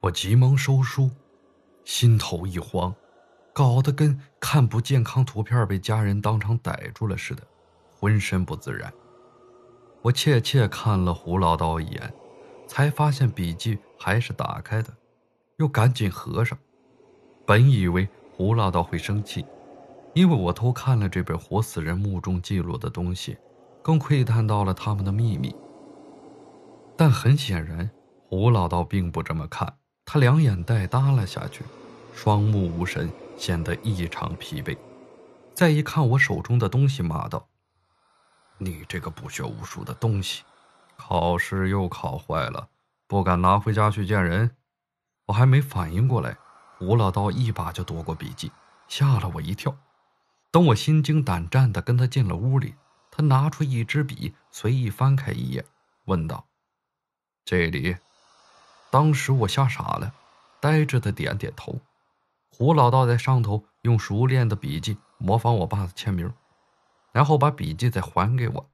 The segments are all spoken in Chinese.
我急忙收书，心头一慌，搞得跟看不健康图片被家人当场逮住了似的，浑身不自然。我怯怯看了胡老道一眼，才发现笔记还是打开的，又赶紧合上。本以为胡老道会生气，因为我偷看了这本活死人墓中记录的东西，更窥探到了他们的秘密。但很显然，胡老道并不这么看。他两眼呆耷了下去，双目无神，显得异常疲惫。再一看我手中的东西，骂道：“你这个不学无术的东西，考试又考坏了，不敢拿回家去见人。”我还没反应过来，吴老道一把就夺过笔记，吓了我一跳。等我心惊胆战地跟他进了屋里，他拿出一支笔，随意翻开一页，问道：“这里？”当时我吓傻了，呆着的点点头。胡老道在上头用熟练的笔迹模仿我爸的签名，然后把笔记再还给我。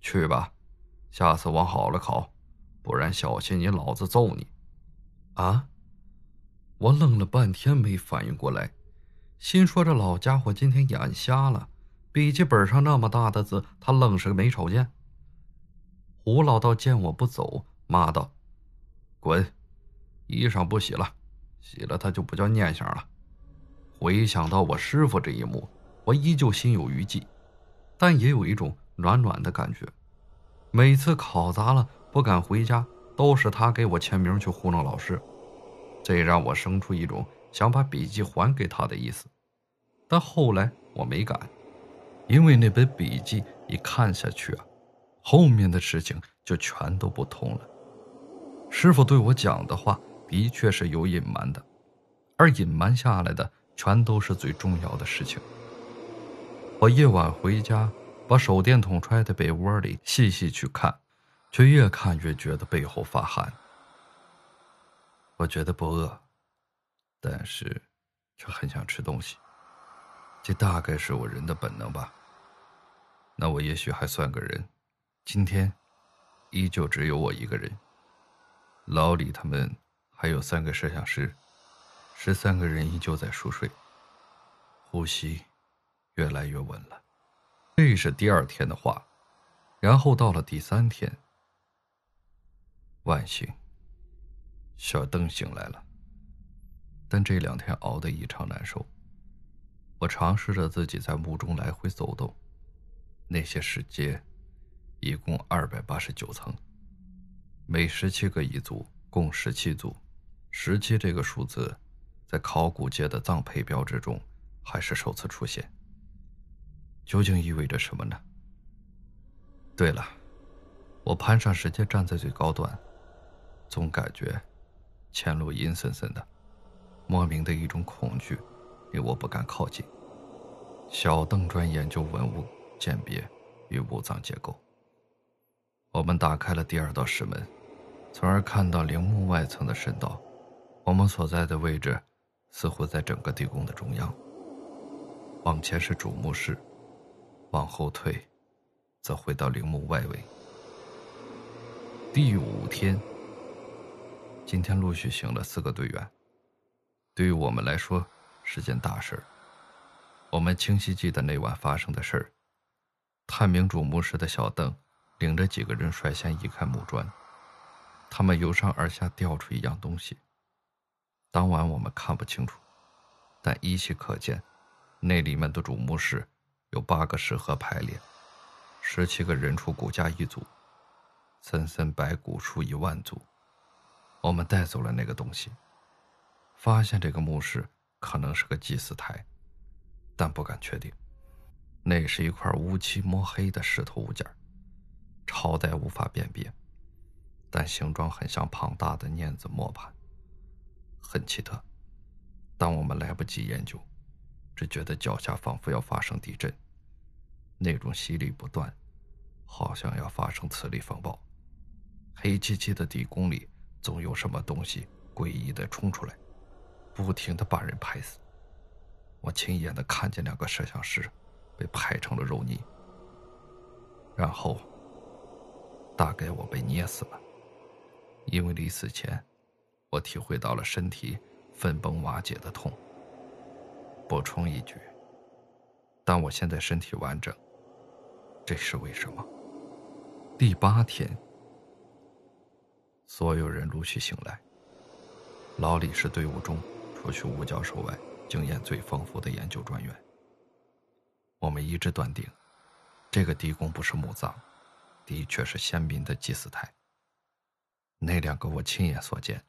去吧，下次往好了考，不然小心你老子揍你！啊！我愣了半天没反应过来，心说这老家伙今天眼瞎了，笔记本上那么大的字，他愣是没瞅见。胡老道见我不走，骂道。滚！衣裳不洗了，洗了它就不叫念想了。回想到我师傅这一幕，我依旧心有余悸，但也有一种暖暖的感觉。每次考砸了不敢回家，都是他给我签名去糊弄老师，这让我生出一种想把笔记还给他的意思。但后来我没敢，因为那本笔记一看下去啊，后面的事情就全都不通了。师傅对我讲的话的确是有隐瞒的，而隐瞒下来的全都是最重要的事情。我夜晚回家，把手电筒揣在被窝里，细细去看，却越看越觉得背后发寒。我觉得不饿，但是却很想吃东西。这大概是我人的本能吧。那我也许还算个人。今天，依旧只有我一个人。老李他们还有三个摄像师，十三个人依旧在熟睡，呼吸越来越稳了。这是第二天的话，然后到了第三天，万幸，小邓醒来了。但这两天熬得异常难受。我尝试着自己在墓中来回走动，那些石阶，一共二百八十九层。每十七个一组，共十七组。十七这个数字，在考古界的葬配标志中，还是首次出现。究竟意味着什么呢？对了，我攀上石阶，站在最高端，总感觉前路阴森森的，莫名的一种恐惧，令我不敢靠近。小邓专研究文物鉴别与墓葬结构。我们打开了第二道石门。从而看到陵墓外层的深道，我们所在的位置似乎在整个地宫的中央。往前是主墓室，往后退，则回到陵墓外围。第五天，今天陆续醒了四个队员，对于我们来说是件大事儿。我们清晰记得那晚发生的事儿：探明主墓室的小邓领着几个人率先移开木砖。他们由上而下掉出一样东西。当晚我们看不清楚，但依稀可见，那里面的主墓室有八个石盒排列，十七个人畜骨架一组，森森白骨数以万组。我们带走了那个东西，发现这个墓室可能是个祭祀台，但不敢确定。那是一块乌漆抹黑的石头物件，朝代无法辨别。但形状很像庞大的碾子磨盘，很奇特。但我们来不及研究，只觉得脚下仿佛要发生地震，那种吸力不断，好像要发生磁力风暴。黑漆漆的地宫里总有什么东西诡异的冲出来，不停的把人拍死。我亲眼的看见两个摄像师被拍成了肉泥，然后，大概我被捏死了。因为临死前，我体会到了身体分崩瓦解的痛。补充一句，但我现在身体完整，这是为什么？第八天，所有人陆续醒来。老李是队伍中除去吴教授外经验最丰富的研究专员。我们一致断定，这个地宫不是墓葬，的确是先民的祭祀台。那两个我亲眼所见，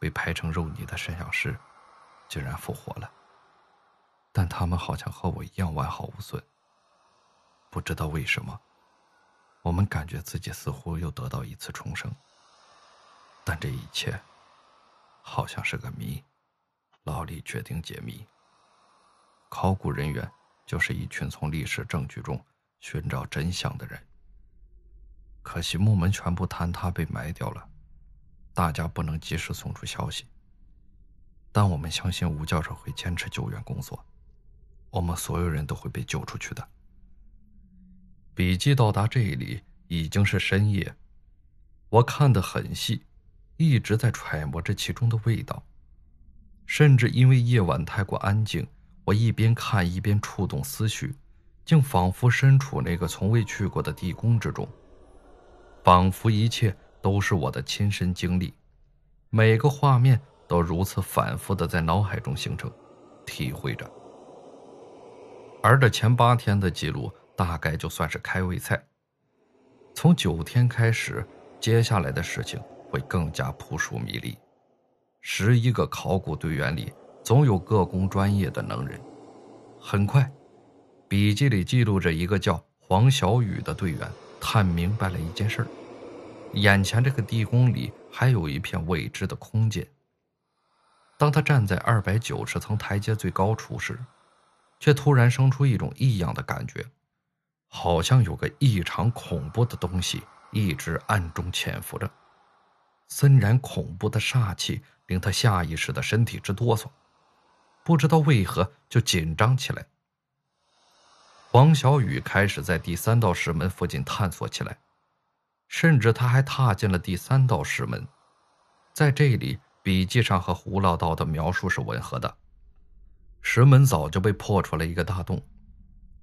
被拍成肉泥的摄像师，竟然复活了。但他们好像和我一样完好无损。不知道为什么，我们感觉自己似乎又得到一次重生。但这一切。好像是个谜，老李决定解谜。考古人员就是一群从历史证据中寻找真相的人。可惜木门全部坍塌被埋掉了，大家不能及时送出消息。但我们相信吴教授会坚持救援工作，我们所有人都会被救出去的。笔记到达这里已经是深夜，我看得很细。一直在揣摩着其中的味道，甚至因为夜晚太过安静，我一边看一边触动思绪，竟仿佛身处那个从未去过的地宫之中，仿佛一切都是我的亲身经历，每个画面都如此反复的在脑海中形成，体会着。而这前八天的记录大概就算是开胃菜，从九天开始，接下来的事情。会更加扑朔迷离。十一个考古队员里，总有各工专业的能人。很快，笔记里记录着一个叫黄小雨的队员探明白了一件事：眼前这个地宫里还有一片未知的空间。当他站在二百九十层台阶最高处时，却突然生出一种异样的感觉，好像有个异常恐怖的东西一直暗中潜伏着。森然恐怖的煞气令他下意识的身体直哆嗦，不知道为何就紧张起来。黄小雨开始在第三道石门附近探索起来，甚至他还踏进了第三道石门。在这里，笔记上和胡老道的描述是吻合的，石门早就被破出了一个大洞，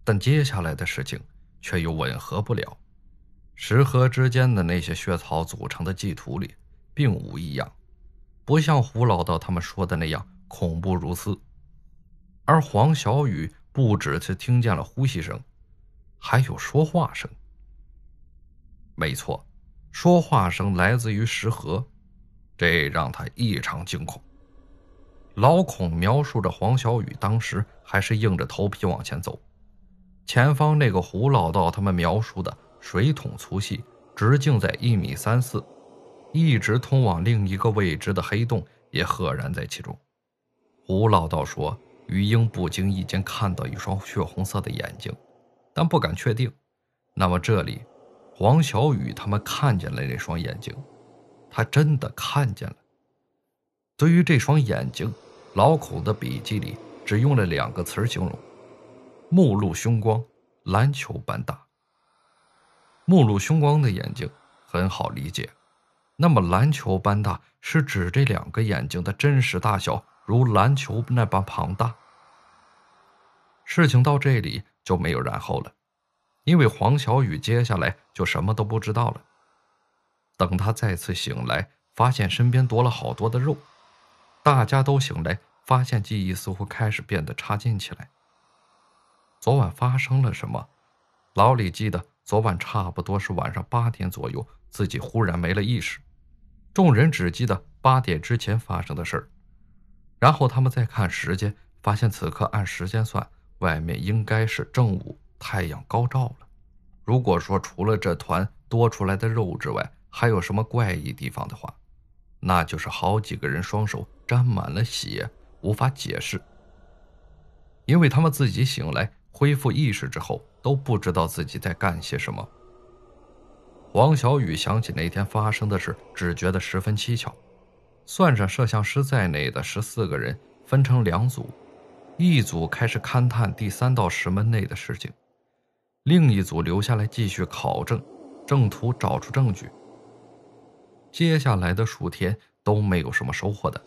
但接下来的事情却又吻合不了。石河之间的那些血槽组成的祭图里。并无异样，不像胡老道他们说的那样恐怖如斯。而黄小雨不只是听见了呼吸声，还有说话声。没错，说话声来自于石河，这让他异常惊恐。老孔描述着黄小雨当时还是硬着头皮往前走，前方那个胡老道他们描述的水桶粗细，直径在一米三四。一直通往另一个未知的黑洞也赫然在其中。胡老道说，于英不经意间看到一双血红色的眼睛，但不敢确定。那么这里，黄小雨他们看见了那双眼睛，他真的看见了。对于这双眼睛，老孔的笔记里只用了两个词形容：目露凶光，篮球般大。目露凶光的眼睛很好理解。那么，篮球般大是指这两个眼睛的真实大小如篮球那般庞大。事情到这里就没有然后了，因为黄小雨接下来就什么都不知道了。等他再次醒来，发现身边多了好多的肉，大家都醒来，发现记忆似乎开始变得差劲起来。昨晚发生了什么？老李记得昨晚差不多是晚上八点左右，自己忽然没了意识。众人只记得八点之前发生的事儿，然后他们再看时间，发现此刻按时间算，外面应该是正午，太阳高照了。如果说除了这团多出来的肉之外，还有什么怪异地方的话，那就是好几个人双手沾满了血，无法解释。因为他们自己醒来恢复意识之后，都不知道自己在干些什么。黄小雨想起那天发生的事，只觉得十分蹊跷。算上摄像师在内的十四个人分成两组，一组开始勘探第三道石门内的事情，另一组留下来继续考证，正图找出证据。接下来的数天，都没有什么收获的。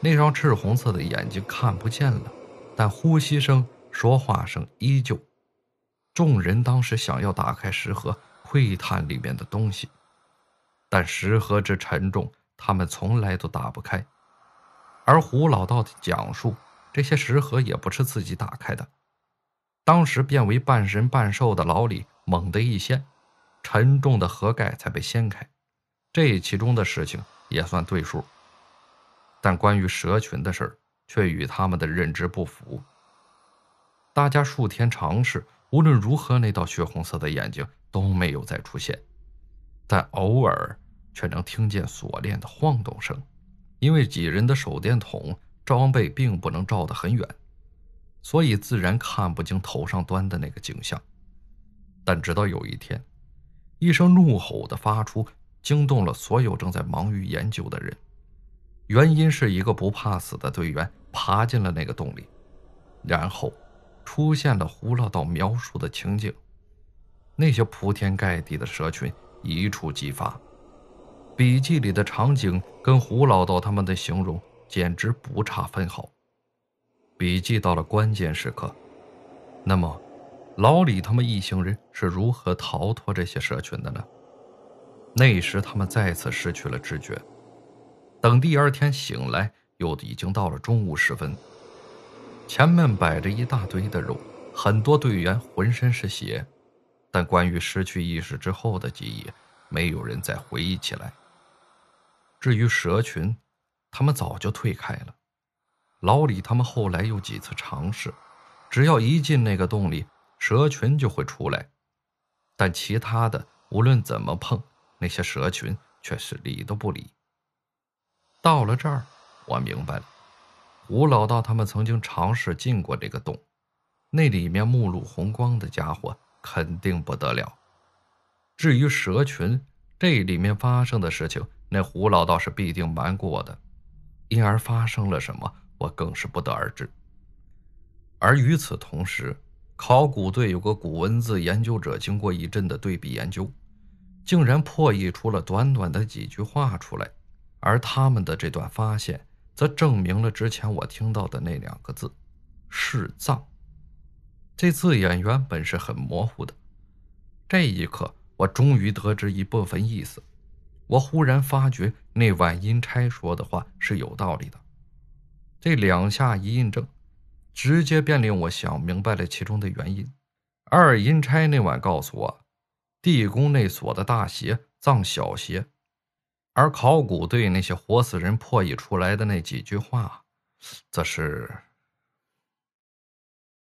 那双赤红色的眼睛看不见了，但呼吸声、说话声依旧。众人当时想要打开石盒窥探里面的东西，但石盒之沉重，他们从来都打不开。而胡老道的讲述，这些石盒也不是自己打开的。当时变为半神半兽的老李猛地一掀，沉重的盒盖才被掀开。这其中的事情也算对数，但关于蛇群的事儿却与他们的认知不符。大家数天尝试，无论如何，那道血红色的眼睛都没有再出现，但偶尔却能听见锁链的晃动声。因为几人的手电筒装备并不能照得很远。所以自然看不清头上端的那个景象，但直到有一天，一声怒吼的发出，惊动了所有正在忙于研究的人。原因是一个不怕死的队员爬进了那个洞里，然后出现了胡老道描述的情景。那些铺天盖地的蛇群一触即发，笔记里的场景跟胡老道他们的形容简直不差分毫。笔记到了关键时刻，那么，老李他们一行人是如何逃脱这些蛇群的呢？那时他们再次失去了知觉。等第二天醒来，又已经到了中午时分。前面摆着一大堆的肉，很多队员浑身是血，但关于失去意识之后的记忆，没有人再回忆起来。至于蛇群，他们早就退开了。老李他们后来又几次尝试，只要一进那个洞里，蛇群就会出来。但其他的无论怎么碰，那些蛇群却是理都不理。到了这儿，我明白了，吴老道他们曾经尝试进过这个洞，那里面目露红光的家伙肯定不得了。至于蛇群，这里面发生的事情，那胡老道是必定瞒过的，因而发生了什么？我更是不得而知。而与此同时，考古队有个古文字研究者，经过一阵的对比研究，竟然破译出了短短的几句话出来。而他们的这段发现，则证明了之前我听到的那两个字“视葬”。这字眼原本是很模糊的，这一刻，我终于得知一部分意思。我忽然发觉，那晚阴差说的话是有道理的。这两下一印证，直接便令我想明白了其中的原因。二阴差那晚告诉我，地宫内锁的大邪葬小邪，而考古队那些活死人破译出来的那几句话，则是